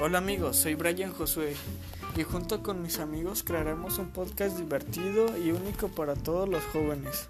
Hola amigos, soy Brian Josué y junto con mis amigos crearemos un podcast divertido y único para todos los jóvenes.